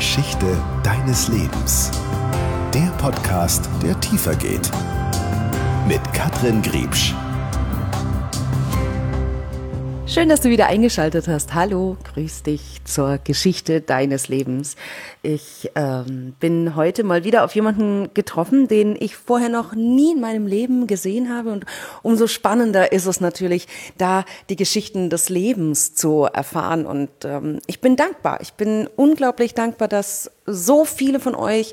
Geschichte deines Lebens. Der Podcast, der tiefer geht. Mit Katrin Griebsch. Schön, dass du wieder eingeschaltet hast. Hallo, grüß dich zur Geschichte deines Lebens. Ich ähm, bin heute mal wieder auf jemanden getroffen, den ich vorher noch nie in meinem Leben gesehen habe. Und umso spannender ist es natürlich, da die Geschichten des Lebens zu erfahren. Und ähm, ich bin dankbar. Ich bin unglaublich dankbar, dass so viele von euch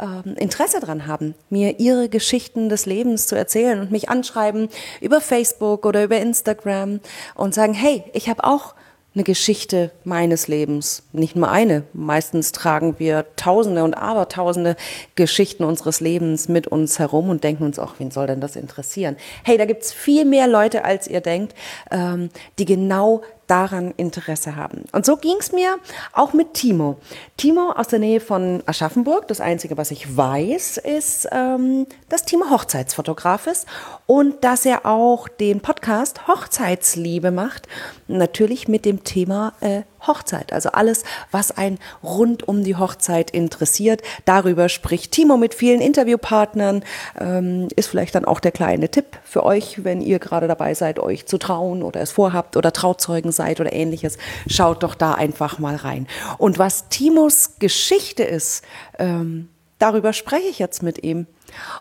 ähm, Interesse daran haben, mir ihre Geschichten des Lebens zu erzählen und mich anschreiben über Facebook oder über Instagram und sagen, hey, ich habe auch eine Geschichte meines Lebens. Nicht nur eine. Meistens tragen wir Tausende und Abertausende Geschichten unseres Lebens mit uns herum und denken uns auch, wen soll denn das interessieren? Hey, da gibt's viel mehr Leute, als ihr denkt, ähm, die genau daran Interesse haben. Und so ging es mir auch mit Timo. Timo aus der Nähe von Aschaffenburg. Das Einzige, was ich weiß, ist, ähm, dass Timo Hochzeitsfotograf ist und dass er auch den Podcast Hochzeitsliebe macht. Natürlich mit dem Thema äh, Hochzeit. Also alles, was ein rund um die Hochzeit interessiert. Darüber spricht Timo mit vielen Interviewpartnern. Ähm, ist vielleicht dann auch der kleine Tipp für euch, wenn ihr gerade dabei seid, euch zu trauen oder es vorhabt oder Trauzeugen seid oder ähnliches. Schaut doch da einfach mal rein. Und was Timos Geschichte ist, ähm, darüber spreche ich jetzt mit ihm.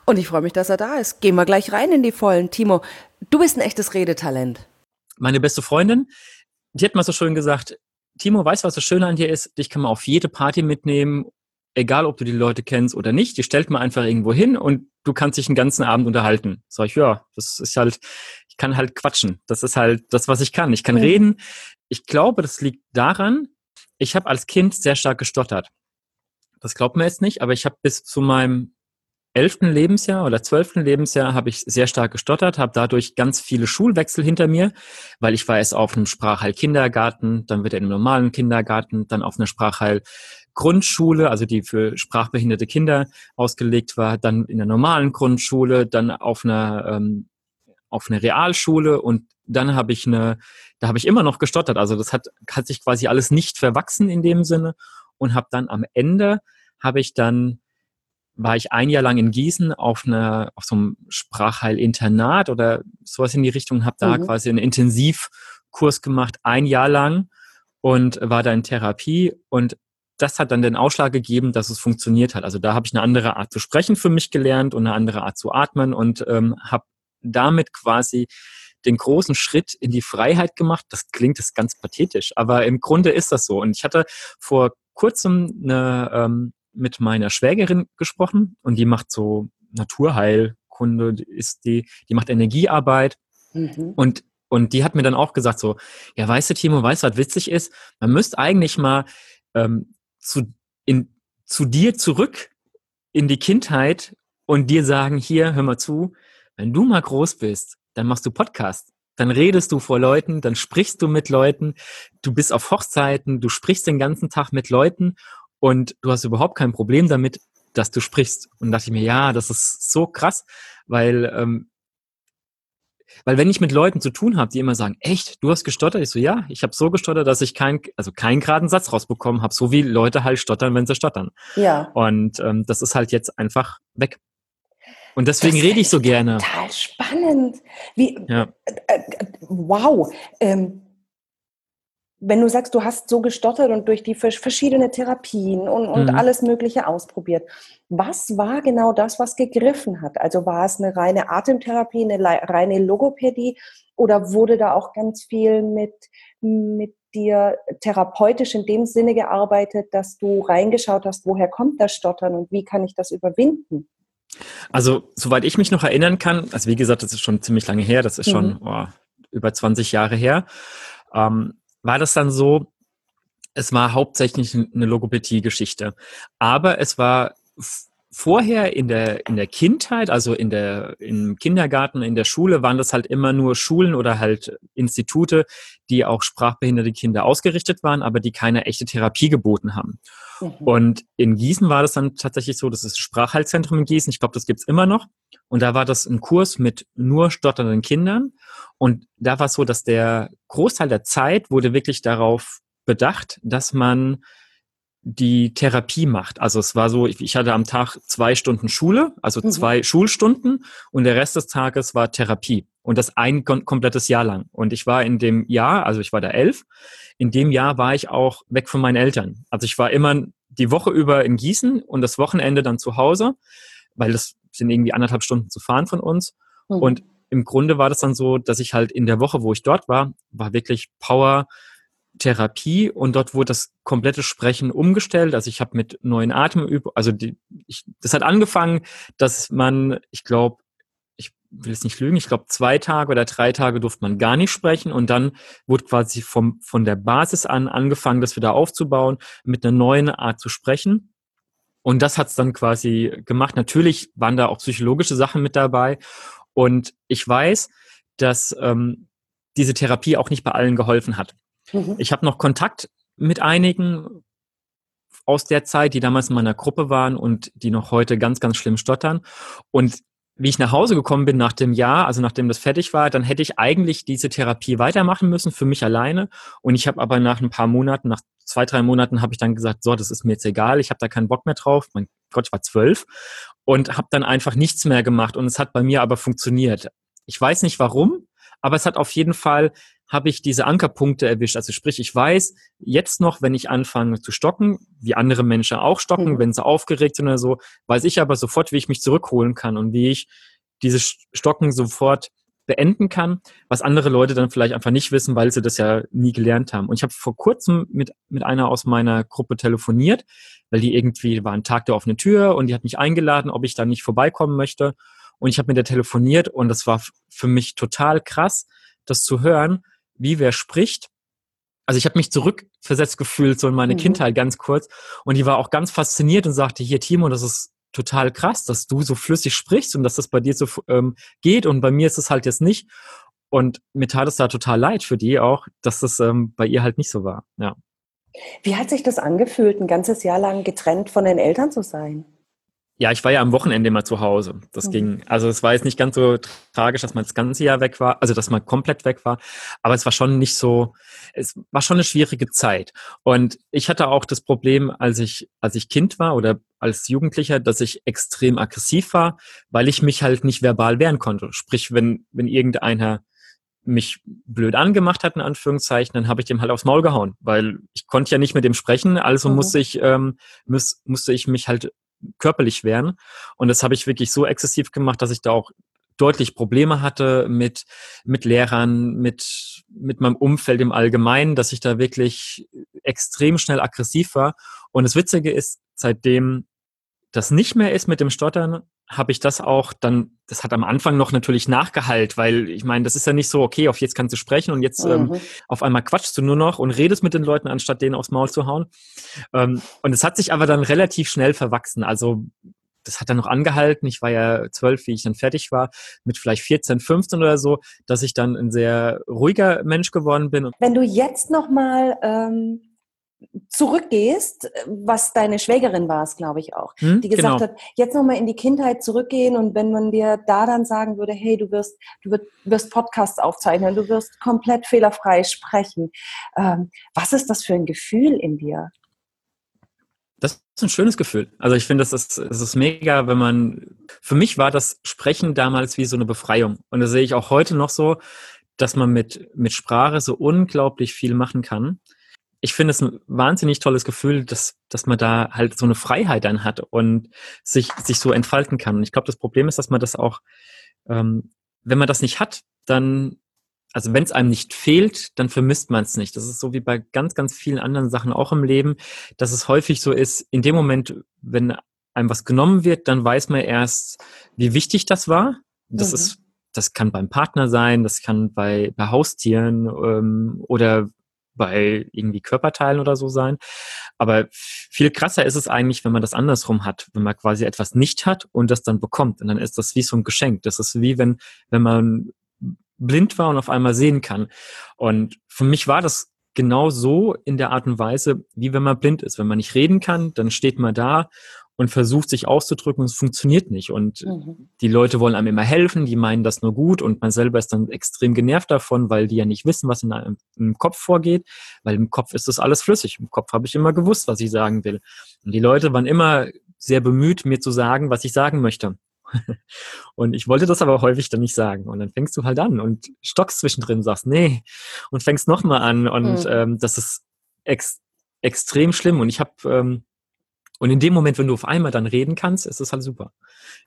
Und ich freue mich, dass er da ist. Gehen wir gleich rein in die Vollen. Timo, du bist ein echtes Redetalent. Meine beste Freundin, die hat mal so schön gesagt, Timo, weißt du, was das Schöne an dir ist? Dich kann man auf jede Party mitnehmen, egal ob du die Leute kennst oder nicht. Die stellt man einfach irgendwo hin und du kannst dich den ganzen Abend unterhalten. Sag ich, ja, das ist halt, ich kann halt quatschen. Das ist halt das, was ich kann. Ich kann mhm. reden. Ich glaube, das liegt daran, ich habe als Kind sehr stark gestottert. Das glaubt man jetzt nicht, aber ich habe bis zu meinem elften Lebensjahr oder zwölften Lebensjahr habe ich sehr stark gestottert, habe dadurch ganz viele Schulwechsel hinter mir, weil ich war erst auf einem Sprachheil-Kindergarten, dann wieder in einem normalen Kindergarten, dann auf einer Sprachheil-Grundschule, also die für sprachbehinderte Kinder ausgelegt war, dann in der normalen Grundschule, dann auf einer ähm, auf einer Realschule und dann habe ich eine, da habe ich immer noch gestottert. Also das hat, hat sich quasi alles nicht verwachsen in dem Sinne und habe dann am Ende habe ich dann war ich ein Jahr lang in Gießen auf einer auf so einem Sprachheil-Internat oder sowas in die Richtung, habe da mhm. quasi einen Intensivkurs gemacht, ein Jahr lang und war da in Therapie und das hat dann den Ausschlag gegeben, dass es funktioniert hat. Also da habe ich eine andere Art zu sprechen für mich gelernt und eine andere Art zu atmen und ähm, habe damit quasi den großen Schritt in die Freiheit gemacht. Das klingt das ganz pathetisch, aber im Grunde ist das so. Und ich hatte vor kurzem eine ähm, mit meiner Schwägerin gesprochen und die macht so Naturheilkunde, ist die, die macht Energiearbeit mhm. und und die hat mir dann auch gesagt so, ja, weißt du, Timo, weißt du, was witzig ist? Man müsste eigentlich mal ähm, zu, in, zu dir zurück in die Kindheit und dir sagen, hier, hör mal zu, wenn du mal groß bist, dann machst du Podcast. Dann redest du vor Leuten, dann sprichst du mit Leuten, du bist auf Hochzeiten, du sprichst den ganzen Tag mit Leuten und du hast überhaupt kein Problem damit, dass du sprichst. Und dachte ich mir, ja, das ist so krass, weil, ähm, weil wenn ich mit Leuten zu tun habe, die immer sagen, echt, du hast gestottert, ich so, ja, ich habe so gestottert, dass ich keinen, also keinen geraden Satz rausbekommen habe, so wie Leute halt stottern, wenn sie stottern. Ja. Und ähm, das ist halt jetzt einfach weg. Und deswegen rede ich so gerne. Total spannend. Wie, ja. äh, äh, wow. Ähm, wenn du sagst, du hast so gestottert und durch die verschiedene Therapien und, und mhm. alles Mögliche ausprobiert, was war genau das, was gegriffen hat? Also war es eine reine Atemtherapie, eine reine Logopädie oder wurde da auch ganz viel mit, mit dir therapeutisch in dem Sinne gearbeitet, dass du reingeschaut hast, woher kommt das Stottern und wie kann ich das überwinden? Also, soweit ich mich noch erinnern kann, also wie gesagt, das ist schon ziemlich lange her, das ist schon mhm. oh, über 20 Jahre her. Ähm, war das dann so, es war hauptsächlich eine Logopädie-Geschichte. Aber es war vorher in der, in der Kindheit, also in der, im Kindergarten, in der Schule, waren das halt immer nur Schulen oder halt Institute, die auch sprachbehinderte Kinder ausgerichtet waren, aber die keine echte Therapie geboten haben. Mhm. Und in Gießen war das dann tatsächlich so, das ist Sprachheilzentrum in Gießen, ich glaube, das gibt's immer noch. Und da war das ein Kurs mit nur stotternden Kindern. Und da war es so, dass der Großteil der Zeit wurde wirklich darauf bedacht, dass man die Therapie macht. Also es war so, ich hatte am Tag zwei Stunden Schule, also mhm. zwei Schulstunden und der Rest des Tages war Therapie und das ein komplettes Jahr lang. Und ich war in dem Jahr, also ich war da elf, in dem Jahr war ich auch weg von meinen Eltern. Also ich war immer die Woche über in Gießen und das Wochenende dann zu Hause, weil das sind irgendwie anderthalb Stunden zu fahren von uns. Mhm. Und im Grunde war das dann so, dass ich halt in der Woche, wo ich dort war, war wirklich Power, Therapie und dort wurde das komplette Sprechen umgestellt. Also ich habe mit neuen Atemübungen, also die, ich, das hat angefangen, dass man, ich glaube, ich will es nicht lügen, ich glaube zwei Tage oder drei Tage durfte man gar nicht sprechen und dann wurde quasi vom, von der Basis an angefangen, das wieder aufzubauen, mit einer neuen Art zu sprechen. Und das hat es dann quasi gemacht. Natürlich waren da auch psychologische Sachen mit dabei. Und ich weiß, dass ähm, diese Therapie auch nicht bei allen geholfen hat. Mhm. Ich habe noch Kontakt mit einigen aus der Zeit, die damals in meiner Gruppe waren und die noch heute ganz, ganz schlimm stottern. Und wie ich nach Hause gekommen bin nach dem Jahr, also nachdem das fertig war, dann hätte ich eigentlich diese Therapie weitermachen müssen für mich alleine. Und ich habe aber nach ein paar Monaten, nach zwei, drei Monaten, habe ich dann gesagt, so, das ist mir jetzt egal, ich habe da keinen Bock mehr drauf. Mein Gott, ich war zwölf und habe dann einfach nichts mehr gemacht. Und es hat bei mir aber funktioniert. Ich weiß nicht warum, aber es hat auf jeden Fall habe ich diese Ankerpunkte erwischt. Also sprich, ich weiß jetzt noch, wenn ich anfange zu stocken, wie andere Menschen auch stocken, mhm. wenn sie aufgeregt sind oder so, weiß ich aber sofort, wie ich mich zurückholen kann und wie ich dieses Stocken sofort beenden kann, was andere Leute dann vielleicht einfach nicht wissen, weil sie das ja nie gelernt haben. Und ich habe vor kurzem mit, mit einer aus meiner Gruppe telefoniert, weil die irgendwie war ein Tag der offenen Tür und die hat mich eingeladen, ob ich da nicht vorbeikommen möchte. Und ich habe mit der telefoniert und das war für mich total krass, das zu hören, wie wer spricht. Also ich habe mich zurückversetzt gefühlt, so in meine mhm. Kindheit ganz kurz. Und die war auch ganz fasziniert und sagte, hier Timo, das ist total krass, dass du so flüssig sprichst und dass das bei dir so ähm, geht. Und bei mir ist es halt jetzt nicht. Und mir tat es da total leid für die auch, dass das ähm, bei ihr halt nicht so war. Ja. Wie hat sich das angefühlt, ein ganzes Jahr lang getrennt von den Eltern zu sein? Ja, ich war ja am Wochenende mal zu Hause. Das mhm. ging, also es war jetzt nicht ganz so tragisch, dass man das ganze Jahr weg war, also dass man komplett weg war, aber es war schon nicht so, es war schon eine schwierige Zeit. Und ich hatte auch das Problem, als ich, als ich Kind war oder als Jugendlicher, dass ich extrem aggressiv war, weil ich mich halt nicht verbal wehren konnte. Sprich, wenn, wenn irgendeiner mich blöd angemacht hat, in Anführungszeichen, dann habe ich dem halt aufs Maul gehauen, weil ich konnte ja nicht mit dem sprechen, also mhm. musste ich, ähm, muss, musste ich mich halt körperlich werden. Und das habe ich wirklich so exzessiv gemacht, dass ich da auch deutlich Probleme hatte mit, mit Lehrern, mit, mit meinem Umfeld im Allgemeinen, dass ich da wirklich extrem schnell aggressiv war. Und das Witzige ist, seitdem das nicht mehr ist mit dem Stottern, habe ich das auch dann, das hat am Anfang noch natürlich nachgehalt, weil ich meine, das ist ja nicht so, okay, auf jetzt kannst du sprechen und jetzt ähm, mhm. ähm, auf einmal quatschst du nur noch und redest mit den Leuten, anstatt denen aufs Maul zu hauen. Ähm, und es hat sich aber dann relativ schnell verwachsen. Also das hat dann noch angehalten. Ich war ja zwölf, wie ich dann fertig war, mit vielleicht 14, 15 oder so, dass ich dann ein sehr ruhiger Mensch geworden bin. Wenn du jetzt nochmal ähm, zurückgehst, was deine Schwägerin war es, glaube ich auch, hm, die gesagt genau. hat, jetzt nochmal in die Kindheit zurückgehen und wenn man dir da dann sagen würde, hey, du wirst, du wirst Podcasts aufzeichnen, du wirst komplett fehlerfrei sprechen. Ähm, was ist das für ein Gefühl in dir? Das ist ein schönes Gefühl. Also ich finde, das ist, das ist mega, wenn man, für mich war das Sprechen damals wie so eine Befreiung. Und das sehe ich auch heute noch so, dass man mit, mit Sprache so unglaublich viel machen kann ich finde es ein wahnsinnig tolles Gefühl, dass, dass man da halt so eine Freiheit dann hat und sich, sich so entfalten kann. Und ich glaube, das Problem ist, dass man das auch, ähm, wenn man das nicht hat, dann, also wenn es einem nicht fehlt, dann vermisst man es nicht. Das ist so wie bei ganz, ganz vielen anderen Sachen auch im Leben, dass es häufig so ist, in dem Moment, wenn einem was genommen wird, dann weiß man erst, wie wichtig das war. Das mhm. ist das kann beim Partner sein, das kann bei, bei Haustieren ähm, oder bei irgendwie Körperteilen oder so sein. Aber viel krasser ist es eigentlich, wenn man das andersrum hat, wenn man quasi etwas nicht hat und das dann bekommt. Und dann ist das wie so ein Geschenk. Das ist wie wenn, wenn man blind war und auf einmal sehen kann. Und für mich war das genau so in der Art und Weise, wie wenn man blind ist. Wenn man nicht reden kann, dann steht man da und versucht sich auszudrücken und es funktioniert nicht. Und mhm. die Leute wollen einem immer helfen, die meinen das nur gut und man selber ist dann extrem genervt davon, weil die ja nicht wissen, was in einem im Kopf vorgeht, weil im Kopf ist das alles flüssig. Im Kopf habe ich immer gewusst, was ich sagen will. Und die Leute waren immer sehr bemüht, mir zu sagen, was ich sagen möchte. und ich wollte das aber häufig dann nicht sagen. Und dann fängst du halt an und stockst zwischendrin, sagst, nee, und fängst nochmal an. Und mhm. ähm, das ist ex extrem schlimm. Und ich habe ähm, und in dem Moment, wenn du auf einmal dann reden kannst, ist das halt super.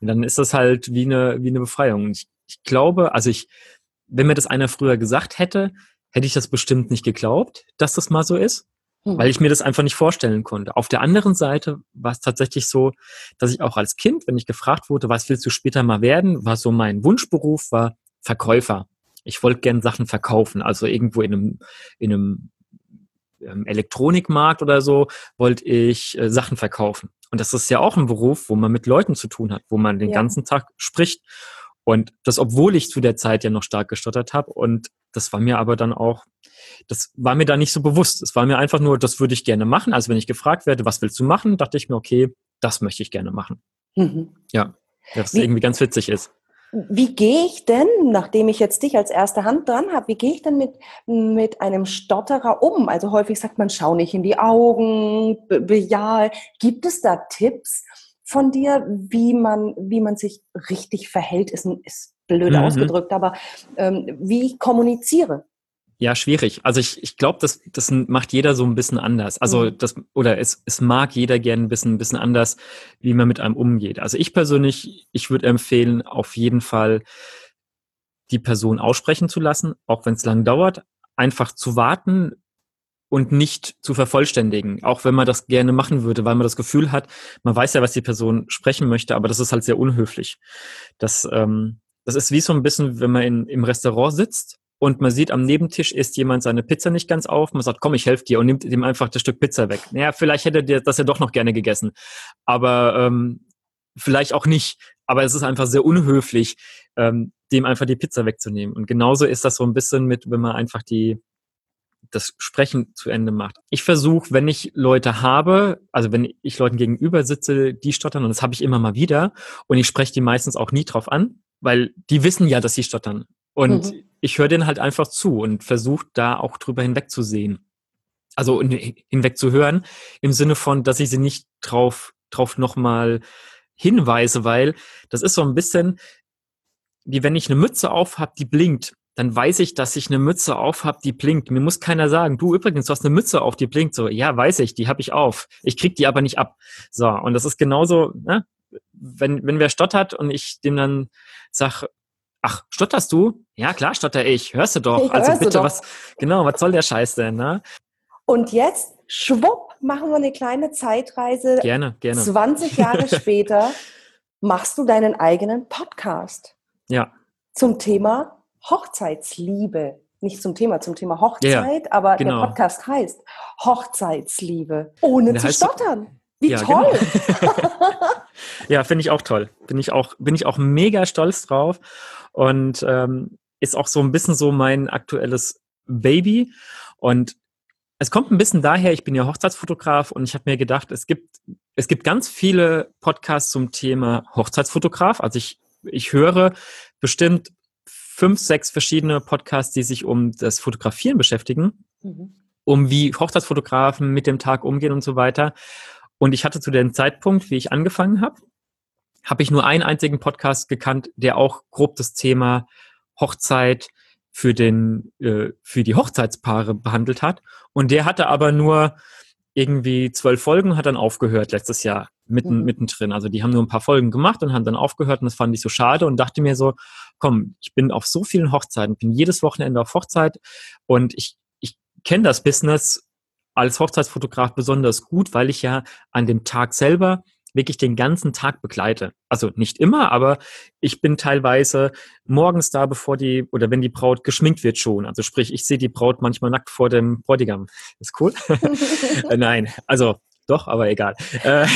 Und dann ist das halt wie eine, wie eine Befreiung. Und ich, ich glaube, also ich, wenn mir das einer früher gesagt hätte, hätte ich das bestimmt nicht geglaubt, dass das mal so ist, hm. weil ich mir das einfach nicht vorstellen konnte. Auf der anderen Seite war es tatsächlich so, dass ich auch als Kind, wenn ich gefragt wurde, was willst du später mal werden, war so mein Wunschberuf, war Verkäufer. Ich wollte gern Sachen verkaufen, also irgendwo in einem, in einem Elektronikmarkt oder so, wollte ich äh, Sachen verkaufen. Und das ist ja auch ein Beruf, wo man mit Leuten zu tun hat, wo man den ja. ganzen Tag spricht. Und das, obwohl ich zu der Zeit ja noch stark gestottert habe. Und das war mir aber dann auch, das war mir da nicht so bewusst. Es war mir einfach nur, das würde ich gerne machen. Also wenn ich gefragt werde, was willst du machen, dachte ich mir, okay, das möchte ich gerne machen. Mhm. Ja, das Wie, irgendwie ganz witzig ist. Wie gehe ich denn, nachdem ich jetzt dich als erste Hand dran habe, wie gehe ich denn mit, mit einem Stotterer um? Also häufig sagt man, schau nicht in die Augen, bejahe. Gibt es da Tipps von dir, wie man, wie man sich richtig verhält? Ist, ist blöd mhm. ausgedrückt, aber ähm, wie ich kommuniziere? Ja, schwierig. Also ich, ich glaube, das, das macht jeder so ein bisschen anders. Also mhm. das, oder es, es mag jeder gerne ein bisschen, ein bisschen anders, wie man mit einem umgeht. Also ich persönlich, ich würde empfehlen, auf jeden Fall die Person aussprechen zu lassen, auch wenn es lang dauert, einfach zu warten und nicht zu vervollständigen, auch wenn man das gerne machen würde, weil man das Gefühl hat, man weiß ja, was die Person sprechen möchte, aber das ist halt sehr unhöflich. Das, ähm, das ist wie so ein bisschen, wenn man in, im Restaurant sitzt und man sieht am Nebentisch isst jemand seine Pizza nicht ganz auf. Man sagt, komm, ich helfe dir und nimmt ihm einfach das Stück Pizza weg. Naja, vielleicht hätte er das ja doch noch gerne gegessen. Aber ähm, vielleicht auch nicht. Aber es ist einfach sehr unhöflich, ähm, dem einfach die Pizza wegzunehmen. Und genauso ist das so ein bisschen mit, wenn man einfach die das Sprechen zu Ende macht. Ich versuche, wenn ich Leute habe, also wenn ich Leuten gegenüber sitze, die stottern, und das habe ich immer mal wieder, und ich spreche die meistens auch nie drauf an, weil die wissen ja, dass sie stottern. Und mhm. ich höre denen halt einfach zu und versuche da auch drüber hinwegzusehen. Also hinweg zu hören, im Sinne von, dass ich sie nicht drauf, drauf nochmal hinweise, weil das ist so ein bisschen, wie wenn ich eine Mütze auf habe, die blinkt, dann weiß ich, dass ich eine Mütze auf habe, die blinkt. Mir muss keiner sagen, du übrigens, du hast eine Mütze auf, die blinkt. So, ja, weiß ich, die habe ich auf. Ich krieg die aber nicht ab. So, und das ist genauso, ne? wenn, wenn wer stottert und ich dem dann sag, Ach, stotterst du? Ja, klar, stotter ich. Hörst du doch. Ich also bitte, doch. was, genau, was soll der Scheiß denn, ne? Und jetzt, schwupp, machen wir eine kleine Zeitreise. Gerne, gerne. 20 Jahre später machst du deinen eigenen Podcast. Ja. Zum Thema Hochzeitsliebe. Nicht zum Thema, zum Thema Hochzeit, ja, aber genau. der Podcast heißt Hochzeitsliebe. Ohne der zu stottern. Wie ja, toll! Genau. ja, finde ich auch toll. Bin ich auch, bin ich auch mega stolz drauf und ähm, ist auch so ein bisschen so mein aktuelles Baby. Und es kommt ein bisschen daher, ich bin ja Hochzeitsfotograf und ich habe mir gedacht, es gibt, es gibt ganz viele Podcasts zum Thema Hochzeitsfotograf. Also ich, ich höre bestimmt fünf, sechs verschiedene Podcasts, die sich um das Fotografieren beschäftigen, mhm. um wie Hochzeitsfotografen mit dem Tag umgehen und so weiter. Und ich hatte zu dem Zeitpunkt, wie ich angefangen habe, habe ich nur einen einzigen Podcast gekannt, der auch grob das Thema Hochzeit für den äh, für die Hochzeitspaare behandelt hat. Und der hatte aber nur irgendwie zwölf Folgen, hat dann aufgehört letztes Jahr mitten mhm. mittendrin. Also die haben nur ein paar Folgen gemacht und haben dann aufgehört und das fand ich so schade und dachte mir so, komm, ich bin auf so vielen Hochzeiten, bin jedes Wochenende auf Hochzeit und ich ich kenne das Business als Hochzeitsfotograf besonders gut, weil ich ja an dem Tag selber wirklich den ganzen Tag begleite. Also nicht immer, aber ich bin teilweise morgens da, bevor die oder wenn die Braut geschminkt wird schon. Also sprich, ich sehe die Braut manchmal nackt vor dem Bräutigam. Ist cool? Äh, nein, also doch, aber egal. Äh,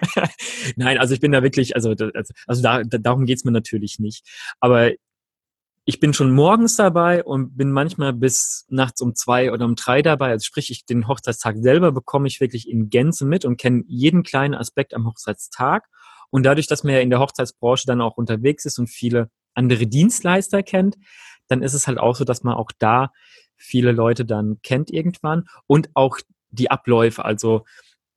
Nein, also ich bin da wirklich, also, also da, darum geht's mir natürlich nicht. Aber ich bin schon morgens dabei und bin manchmal bis nachts um zwei oder um drei dabei. Also sprich, ich den Hochzeitstag selber bekomme ich wirklich in Gänze mit und kenne jeden kleinen Aspekt am Hochzeitstag. Und dadurch, dass man ja in der Hochzeitsbranche dann auch unterwegs ist und viele andere Dienstleister kennt, dann ist es halt auch so, dass man auch da viele Leute dann kennt irgendwann und auch die Abläufe, also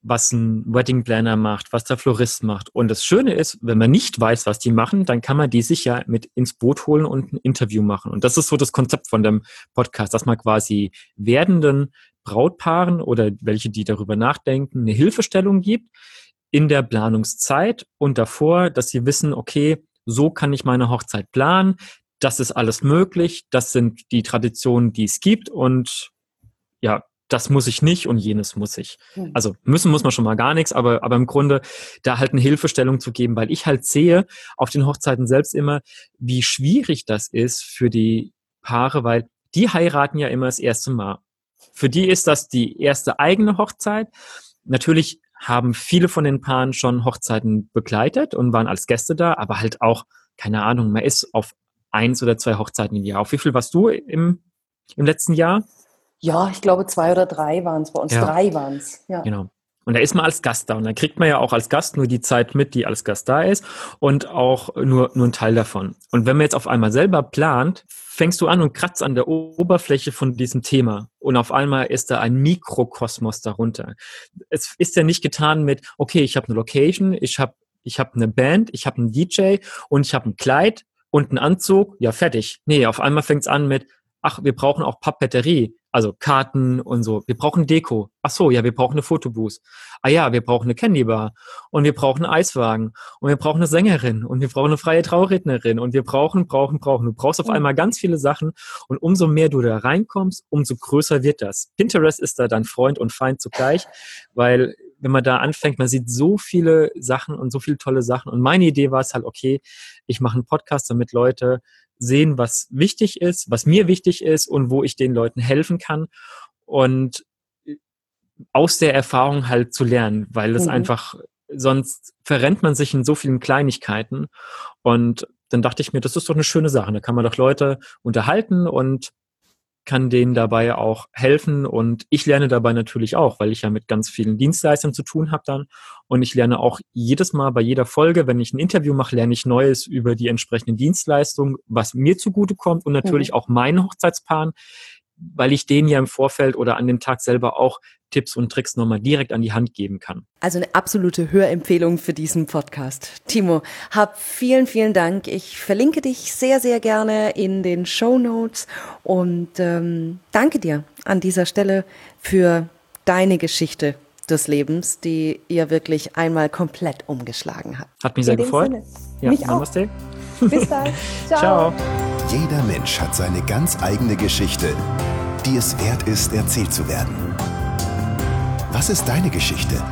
was ein Wedding Planner macht, was der Florist macht. Und das Schöne ist, wenn man nicht weiß, was die machen, dann kann man die sich ja mit ins Boot holen und ein Interview machen. Und das ist so das Konzept von dem Podcast, dass man quasi werdenden Brautpaaren oder welche, die darüber nachdenken, eine Hilfestellung gibt in der Planungszeit und davor, dass sie wissen, okay, so kann ich meine Hochzeit planen, das ist alles möglich, das sind die Traditionen, die es gibt und ja, das muss ich nicht und jenes muss ich. Also müssen muss man schon mal gar nichts, aber, aber im Grunde da halt eine Hilfestellung zu geben, weil ich halt sehe auf den Hochzeiten selbst immer, wie schwierig das ist für die Paare, weil die heiraten ja immer das erste Mal. Für die ist das die erste eigene Hochzeit. Natürlich haben viele von den Paaren schon Hochzeiten begleitet und waren als Gäste da, aber halt auch, keine Ahnung, man ist auf eins oder zwei Hochzeiten im Jahr. Auf wie viel warst du im, im letzten Jahr? Ja, ich glaube zwei oder drei waren es. Bei uns ja. drei waren es. Ja. Genau. Und da ist man als Gast da und dann kriegt man ja auch als Gast nur die Zeit mit, die als Gast da ist und auch nur, nur ein Teil davon. Und wenn man jetzt auf einmal selber plant, fängst du an und kratzt an der Oberfläche von diesem Thema und auf einmal ist da ein Mikrokosmos darunter. Es ist ja nicht getan mit, okay, ich habe eine Location, ich habe ich hab eine Band, ich habe einen DJ und ich habe ein Kleid und einen Anzug, ja fertig. Nee, auf einmal fängt es an mit, ach, wir brauchen auch Papeterie, also Karten und so. Wir brauchen Deko. Ach so, ja, wir brauchen eine Fotobooth. Ah ja, wir brauchen eine Candybar und wir brauchen einen Eiswagen und wir brauchen eine Sängerin und wir brauchen eine freie Traurednerin und wir brauchen, brauchen, brauchen. Du brauchst auf einmal ganz viele Sachen und umso mehr du da reinkommst, umso größer wird das. Pinterest ist da dein Freund und Feind zugleich, weil wenn man da anfängt, man sieht so viele Sachen und so viele tolle Sachen. Und meine Idee war es halt, okay, ich mache einen Podcast, damit Leute sehen, was wichtig ist, was mir wichtig ist und wo ich den Leuten helfen kann. Und aus der Erfahrung halt zu lernen, weil es mhm. einfach, sonst verrennt man sich in so vielen Kleinigkeiten. Und dann dachte ich mir, das ist doch eine schöne Sache. Da kann man doch Leute unterhalten und kann denen dabei auch helfen und ich lerne dabei natürlich auch, weil ich ja mit ganz vielen Dienstleistern zu tun habe dann und ich lerne auch jedes Mal bei jeder Folge, wenn ich ein Interview mache, lerne ich Neues über die entsprechenden Dienstleistungen, was mir zugute kommt und natürlich mhm. auch meinen Hochzeitspaaren, weil ich denen ja im Vorfeld oder an dem Tag selber auch Tipps und Tricks nochmal direkt an die Hand geben kann. Also eine absolute Hörempfehlung für diesen Podcast. Timo, hab vielen, vielen Dank. Ich verlinke dich sehr, sehr gerne in den Show Notes und ähm, danke dir an dieser Stelle für deine Geschichte des Lebens, die ihr wirklich einmal komplett umgeschlagen hat. Hat mich sehr gefreut. Ja, mich Namaste. Auch. Bis dann. Ciao. Ciao. Jeder Mensch hat seine ganz eigene Geschichte, die es wert ist, erzählt zu werden. Was ist deine Geschichte?